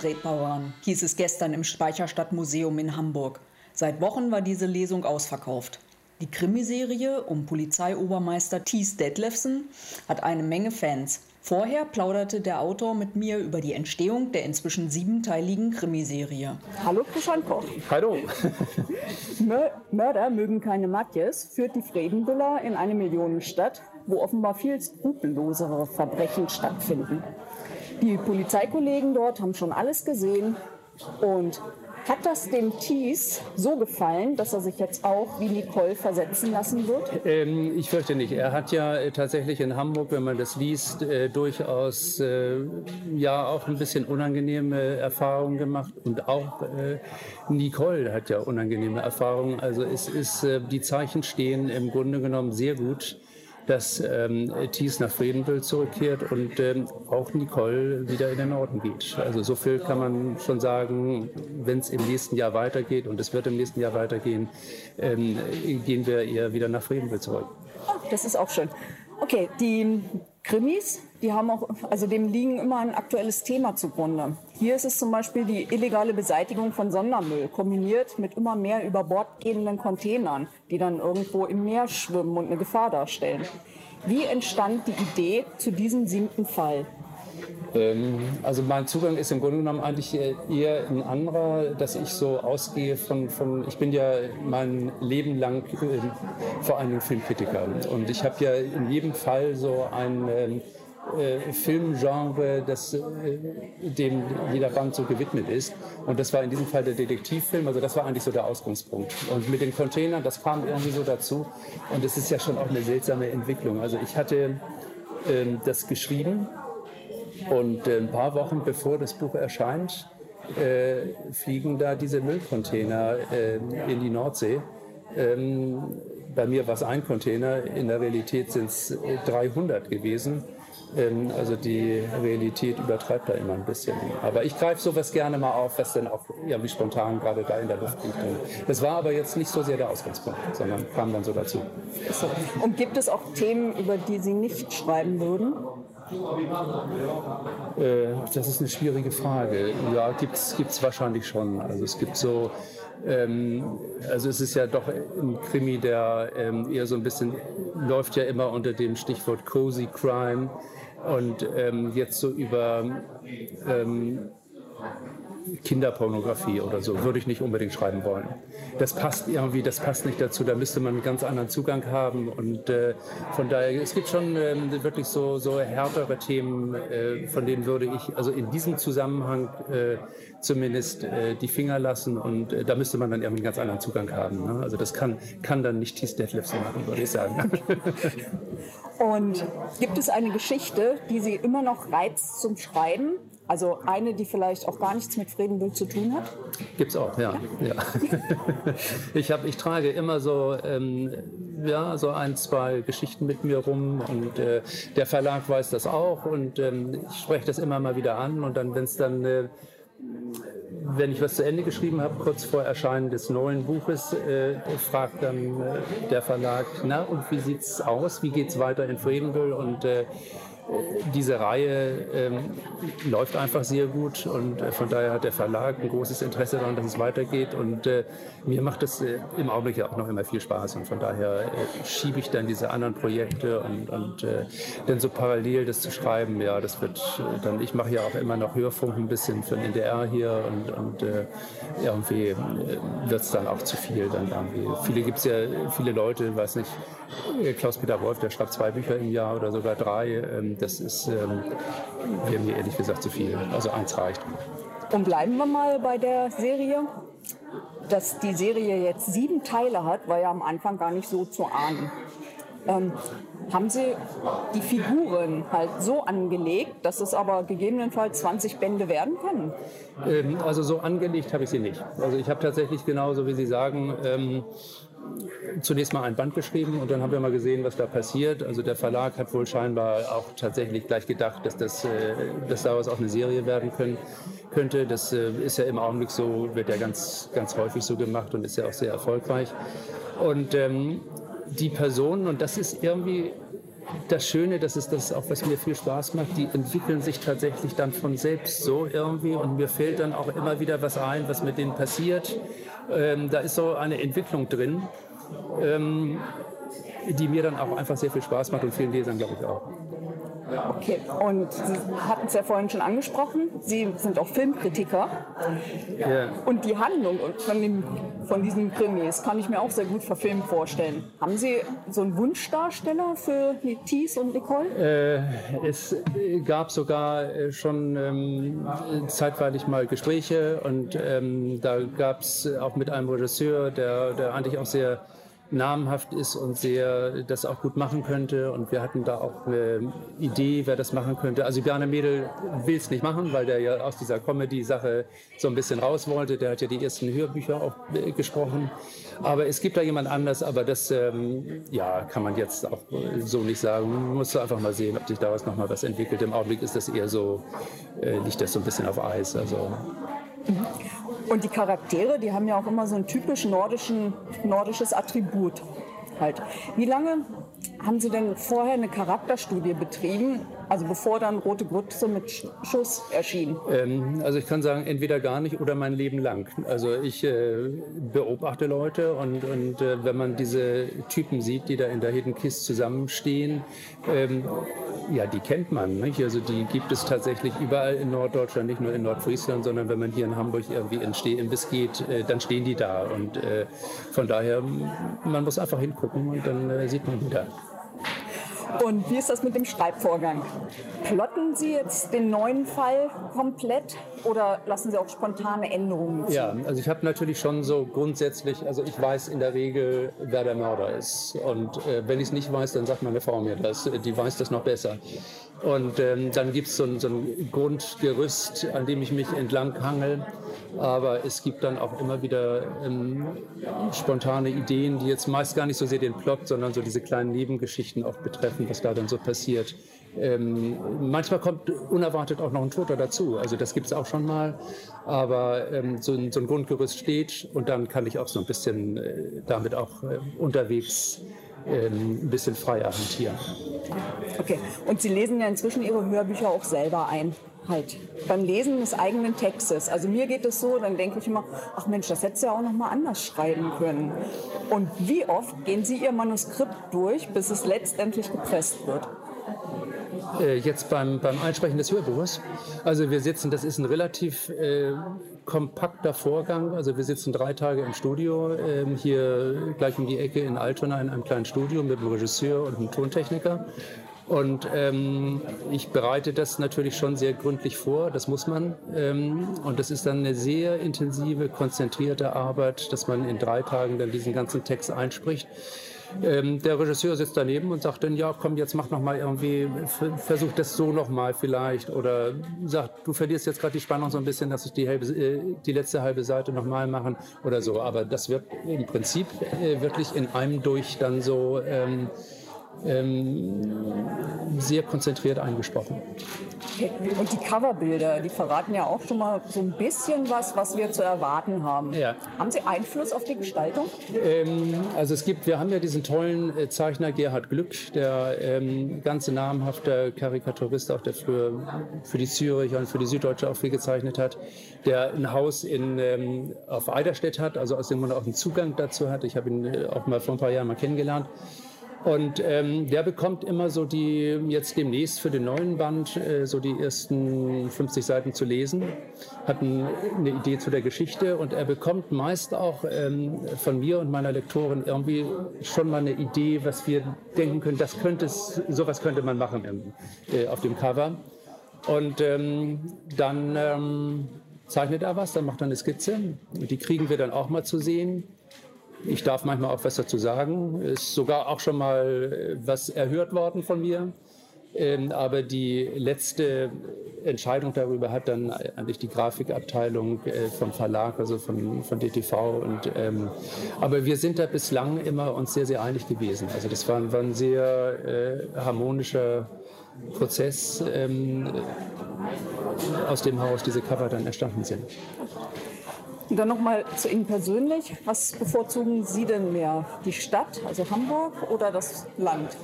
Kriegsreeperbahn, hieß es gestern im Speicherstadtmuseum in Hamburg. Seit Wochen war diese Lesung ausverkauft. Die Krimiserie um Polizeiobermeister Thies Detlefsen hat eine Menge Fans. Vorher plauderte der Autor mit mir über die Entstehung der inzwischen siebenteiligen Krimiserie. Hallo Christian Koch. Hallo. Mörder mögen keine Matjes führt die Fredenbüller in eine Millionenstadt, wo offenbar viel skrupellosere Verbrechen stattfinden. Die Polizeikollegen dort haben schon alles gesehen und hat das dem Thies so gefallen, dass er sich jetzt auch wie Nicole versetzen lassen wird? Ähm, ich fürchte nicht. Er hat ja äh, tatsächlich in Hamburg, wenn man das liest, äh, durchaus äh, ja auch ein bisschen unangenehme Erfahrungen gemacht. Und auch äh, Nicole hat ja unangenehme Erfahrungen. Also es ist, äh, die Zeichen stehen im Grunde genommen sehr gut dass ähm, Thies nach Fredenbild zurückkehrt und ähm, auch Nicole wieder in den Norden geht. Also so viel kann man schon sagen, wenn es im nächsten Jahr weitergeht und es wird im nächsten Jahr weitergehen, ähm, gehen wir eher wieder nach Fredenbild zurück. Oh, das ist auch schön. Okay, die Krimis, die haben auch, also dem liegen immer ein aktuelles Thema zugrunde. Hier ist es zum Beispiel die illegale Beseitigung von Sondermüll, kombiniert mit immer mehr über Bord gehenden Containern, die dann irgendwo im Meer schwimmen und eine Gefahr darstellen. Wie entstand die Idee zu diesem siebten Fall? Ähm, also mein Zugang ist im Grunde genommen eigentlich eher ein anderer, dass ich so ausgehe von, von ich bin ja mein Leben lang äh, vor allem Filmkritiker und ich habe ja in jedem Fall so ein ähm, äh, Filmgenre, das, äh, dem jeder Band so gewidmet ist. Und das war in diesem Fall der Detektivfilm, also das war eigentlich so der Ausgangspunkt. Und mit den Containern, das kam irgendwie so dazu. Und es ist ja schon auch eine seltsame Entwicklung. Also ich hatte äh, das geschrieben und äh, ein paar Wochen bevor das Buch erscheint, äh, fliegen da diese Müllcontainer äh, in die Nordsee. Ähm, bei mir war es ein Container, in der Realität sind es 300 gewesen. Ähm, also die Realität übertreibt da immer ein bisschen. Aber ich greife sowas gerne mal auf, was dann auch irgendwie spontan gerade da in der Luft liegt. Das war aber jetzt nicht so sehr der Ausgangspunkt, sondern kam dann so dazu. Und gibt es auch Themen, über die Sie nicht schreiben würden? Äh, das ist eine schwierige Frage. Ja, gibt es wahrscheinlich schon. Also es gibt so, ähm, also es ist ja doch ein Krimi, der ähm, eher so ein bisschen, läuft ja immer unter dem Stichwort Cozy Crime und ähm, jetzt so über ähm, Kinderpornografie oder so würde ich nicht unbedingt schreiben wollen. Das passt irgendwie, das passt nicht dazu. Da müsste man einen ganz anderen Zugang haben und äh, von daher es gibt schon ähm, wirklich so so härtere Themen, äh, von denen würde ich also in diesem Zusammenhang äh, zumindest äh, die Finger lassen und äh, da müsste man dann irgendwie einen ganz anderen Zugang haben. Ne? Also das kann kann dann nicht Thies Detlefsen machen, würde ich sagen. und gibt es eine Geschichte, die Sie immer noch reizt zum Schreiben? Also eine, die vielleicht auch gar nichts mit Fredenbild zu tun hat? Gibt es auch, ja. ja. ich, hab, ich trage immer so, ähm, ja, so ein, zwei Geschichten mit mir rum und äh, der Verlag weiß das auch und ähm, ich spreche das immer mal wieder an und dann, wenn es dann... Äh, wenn ich was zu Ende geschrieben habe, kurz vor Erscheinen des neuen Buches, äh, fragt dann äh, der Verlag, na und wie sieht's aus? Wie geht's weiter in Fredenville? Und äh, diese Reihe ähm, läuft einfach sehr gut und äh, von daher hat der Verlag ein großes Interesse daran, dass es weitergeht und äh, mir macht es äh, im Augenblick ja auch noch immer viel Spaß und von daher äh, schiebe ich dann diese anderen Projekte und, und äh, dann so parallel das zu schreiben, ja, das wird äh, dann, ich mache ja auch immer noch Hörfunk ein bisschen für den NDR hier und, und irgendwie wird es dann auch zu viel dann irgendwie. Viele gibt es ja, viele Leute, weiß nicht, Klaus-Peter Wolf, der schreibt zwei Bücher im Jahr oder sogar drei. Ähm, das ist ähm, mir ehrlich gesagt zu viel. Also eins reicht. Und bleiben wir mal bei der Serie. Dass die Serie jetzt sieben Teile hat, war ja am Anfang gar nicht so zu ahnen. Ähm, haben Sie die Figuren halt so angelegt, dass es aber gegebenenfalls 20 Bände werden können? Ähm, also so angelegt habe ich sie nicht. Also ich habe tatsächlich genauso, wie Sie sagen, ähm, zunächst mal ein Band geschrieben und dann haben wir mal gesehen, was da passiert. Also der Verlag hat wohl scheinbar auch tatsächlich gleich gedacht, dass das, äh, dass daraus auch eine Serie werden können, könnte. Das äh, ist ja im Augenblick so, wird ja ganz, ganz häufig so gemacht und ist ja auch sehr erfolgreich. Und ähm, die Personen, und das ist irgendwie das Schöne, das ist das auch, was mir viel Spaß macht, die entwickeln sich tatsächlich dann von selbst so irgendwie und mir fällt dann auch immer wieder was ein, was mit denen passiert. Ähm, da ist so eine Entwicklung drin, ähm, die mir dann auch einfach sehr viel Spaß macht und vielen Lesern, glaube ich, auch. Okay, und Sie hatten es ja vorhin schon angesprochen, Sie sind auch Filmkritiker. Ja. Und die Handlung von, dem, von diesen Krimis kann ich mir auch sehr gut verfilmt vorstellen. Haben Sie so einen Wunschdarsteller für Thies und Nicole? Äh, es gab sogar äh, schon ähm, zeitweilig mal Gespräche und ähm, da gab es auch mit einem Regisseur, der, der eigentlich auch sehr namhaft ist und sehr das auch gut machen könnte. Und wir hatten da auch eine Idee, wer das machen könnte. Also Bjarne Mädel will es nicht machen, weil der ja aus dieser Comedy-Sache so ein bisschen raus wollte. Der hat ja die ersten Hörbücher auch äh, gesprochen. Aber es gibt da jemand anders, aber das ähm, ja, kann man jetzt auch so nicht sagen. Man muss einfach mal sehen, ob sich daraus noch mal was entwickelt. Im Augenblick ist das eher so, äh, liegt das so ein bisschen auf Eis. Also. Mhm. Und die Charaktere, die haben ja auch immer so ein typisch nordischen, nordisches Attribut. Halt. Wie lange haben Sie denn vorher eine Charakterstudie betrieben, also bevor dann Rote Grütze mit Schuss erschien? Ähm, also ich kann sagen, entweder gar nicht oder mein Leben lang. Also ich äh, beobachte Leute und, und äh, wenn man diese Typen sieht, die da in der Hidden Kiss zusammenstehen, ähm, ja, die kennt man. Nicht? Also die gibt es tatsächlich überall in Norddeutschland, nicht nur in Nordfriesland, sondern wenn man hier in Hamburg irgendwie in Stehimbiss geht, äh, dann stehen die da. Und äh, von daher, man muss einfach hingucken und dann äh, sieht man wieder. Und wie ist das mit dem Schreibvorgang? Plotten Sie jetzt den neuen Fall komplett oder lassen Sie auch spontane Änderungen zu? Ja, also ich habe natürlich schon so grundsätzlich, also ich weiß in der Regel, wer der Mörder ist. Und äh, wenn ich es nicht weiß, dann sagt meine Frau mir das. Die weiß das noch besser. Und ähm, dann gibt es so, so, ein Grundgerüst, an dem ich mich entlang hangel. Aber es gibt dann auch immer wieder ähm, spontane Ideen, die jetzt meist gar nicht so sehr den Plot, sondern so diese kleinen Nebengeschichten auch betreffen, was da dann so passiert. Ähm, manchmal kommt unerwartet auch noch ein Toter dazu. Also das gibt es auch schon mal. Aber ähm, so, ein, so, ein, Grundgerüst steht und dann kann ich auch so ein bisschen äh, damit auch äh, unterwegs ähm, ein bisschen freier hantieren. Okay, und Sie lesen ja inzwischen Ihre Hörbücher auch selber ein halt beim Lesen des eigenen Textes. Also mir geht es so, dann denke ich immer, ach Mensch, das hättest du ja auch noch mal anders schreiben können. Und wie oft gehen Sie Ihr Manuskript durch, bis es letztendlich gepresst wird? Äh, jetzt beim, beim Einsprechen des Hörbuchs. Also wir sitzen, das ist ein relativ äh, kompakter Vorgang. Also wir sitzen drei Tage im Studio, äh, hier gleich um die Ecke in Altona in einem kleinen Studio mit einem Regisseur und einem Tontechniker. Und ähm, ich bereite das natürlich schon sehr gründlich vor, das muss man. Ähm, und das ist dann eine sehr intensive, konzentrierte Arbeit, dass man in drei Tagen dann diesen ganzen Text einspricht. Ähm, der Regisseur sitzt daneben und sagt dann, ja, komm, jetzt mach noch mal irgendwie, versuch das so noch mal vielleicht. Oder sagt, du verlierst jetzt gerade die Spannung so ein bisschen, dass ich die, halbe, äh, die letzte halbe Seite noch mal machen oder so. Aber das wird im Prinzip äh, wirklich in einem durch dann so... Ähm, sehr konzentriert eingesprochen. Und die Coverbilder, die verraten ja auch schon mal so ein bisschen was, was wir zu erwarten haben. Ja. Haben Sie Einfluss auf die Gestaltung? Ähm, also es gibt, wir haben ja diesen tollen äh, Zeichner Gerhard Glück, der ähm, ganze namhafte Karikaturist, auch der für, für die Züricher und für die Süddeutsche auch viel gezeichnet hat, der ein Haus in, ähm, auf Eiderstedt hat, also aus dem man auch einen Zugang dazu hat. Ich habe ihn äh, auch mal vor ein paar Jahren mal kennengelernt. Und ähm, der bekommt immer so die, jetzt demnächst für den neuen Band, äh, so die ersten 50 Seiten zu lesen, hat ein, eine Idee zu der Geschichte und er bekommt meist auch ähm, von mir und meiner Lektorin irgendwie schon mal eine Idee, was wir denken können, das könnte es, sowas könnte man machen im, äh, auf dem Cover. Und ähm, dann ähm, zeichnet er was, dann macht er eine Skizze. Die kriegen wir dann auch mal zu sehen. Ich darf manchmal auch was dazu sagen. Ist sogar auch schon mal äh, was erhört worden von mir. Ähm, aber die letzte Entscheidung darüber hat dann eigentlich die Grafikabteilung äh, vom Verlag, also von, von DTV. Und, ähm, aber wir sind da bislang immer uns sehr, sehr einig gewesen. Also das war, war ein sehr äh, harmonischer Prozess, ähm, aus dem Haus diese Cover dann entstanden sind. Und dann nochmal zu Ihnen persönlich. Was bevorzugen Sie denn mehr? Die Stadt, also Hamburg, oder das Land?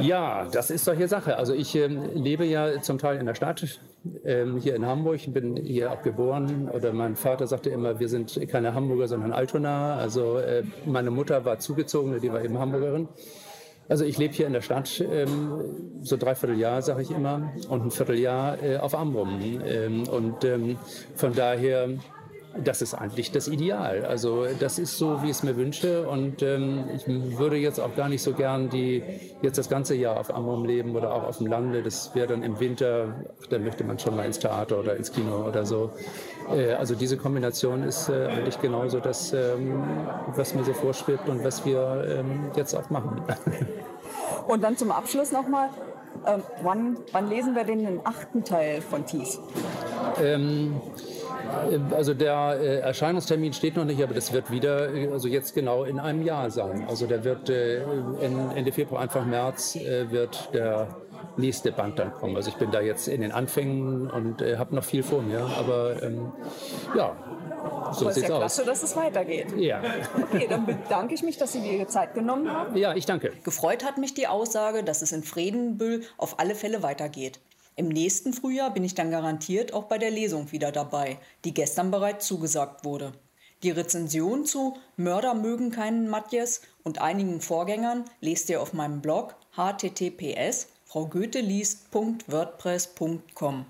Ja, das ist solche Sache. Also ich ähm, lebe ja zum Teil in der Stadt, ähm, hier in Hamburg, bin hier auch geboren. Oder mein Vater sagte immer, wir sind keine Hamburger, sondern Altonaer. Also äh, meine Mutter war zugezogen, die war eben Hamburgerin. Also ich lebe hier in der Stadt, ähm, so dreiviertel Jahr, sage ich immer, und ein Vierteljahr äh, auf Amrum. Ähm, und ähm, von daher das ist eigentlich das Ideal. Also das ist so, wie ich es mir wünsche. Und ähm, ich würde jetzt auch gar nicht so gern die jetzt das ganze Jahr auf Amrum leben oder auch auf dem Lande. Das wäre dann im Winter, dann möchte man schon mal ins Theater oder ins Kino oder so. Äh, also diese Kombination ist äh, eigentlich genauso das, ähm, was mir so vorschwebt und was wir ähm, jetzt auch machen. Und dann zum Abschluss nochmal, ähm, wann, wann lesen wir denn den achten Teil von Thies? Äh, also der äh, Erscheinungstermin steht noch nicht, aber das wird wieder, äh, also jetzt genau in einem Jahr sein. Also der wird Ende Februar, Anfang März wird der nächste Band dann kommen. Also ich bin da jetzt in den Anfängen und habe noch viel vor mir, aber ähm, ja, so Aber sieht's ja aus. klasse, dass es weitergeht. Ja. Okay, dann bedanke ich mich, dass Sie dir Zeit genommen haben. ja, ich danke. Gefreut hat mich die Aussage, dass es in Fredenbüll auf alle Fälle weitergeht. Im nächsten Frühjahr bin ich dann garantiert auch bei der Lesung wieder dabei, die gestern bereits zugesagt wurde. Die Rezension zu Mörder mögen keinen Matjes und einigen Vorgängern lest ihr auf meinem Blog https fraugoetheliest.wordpress.com.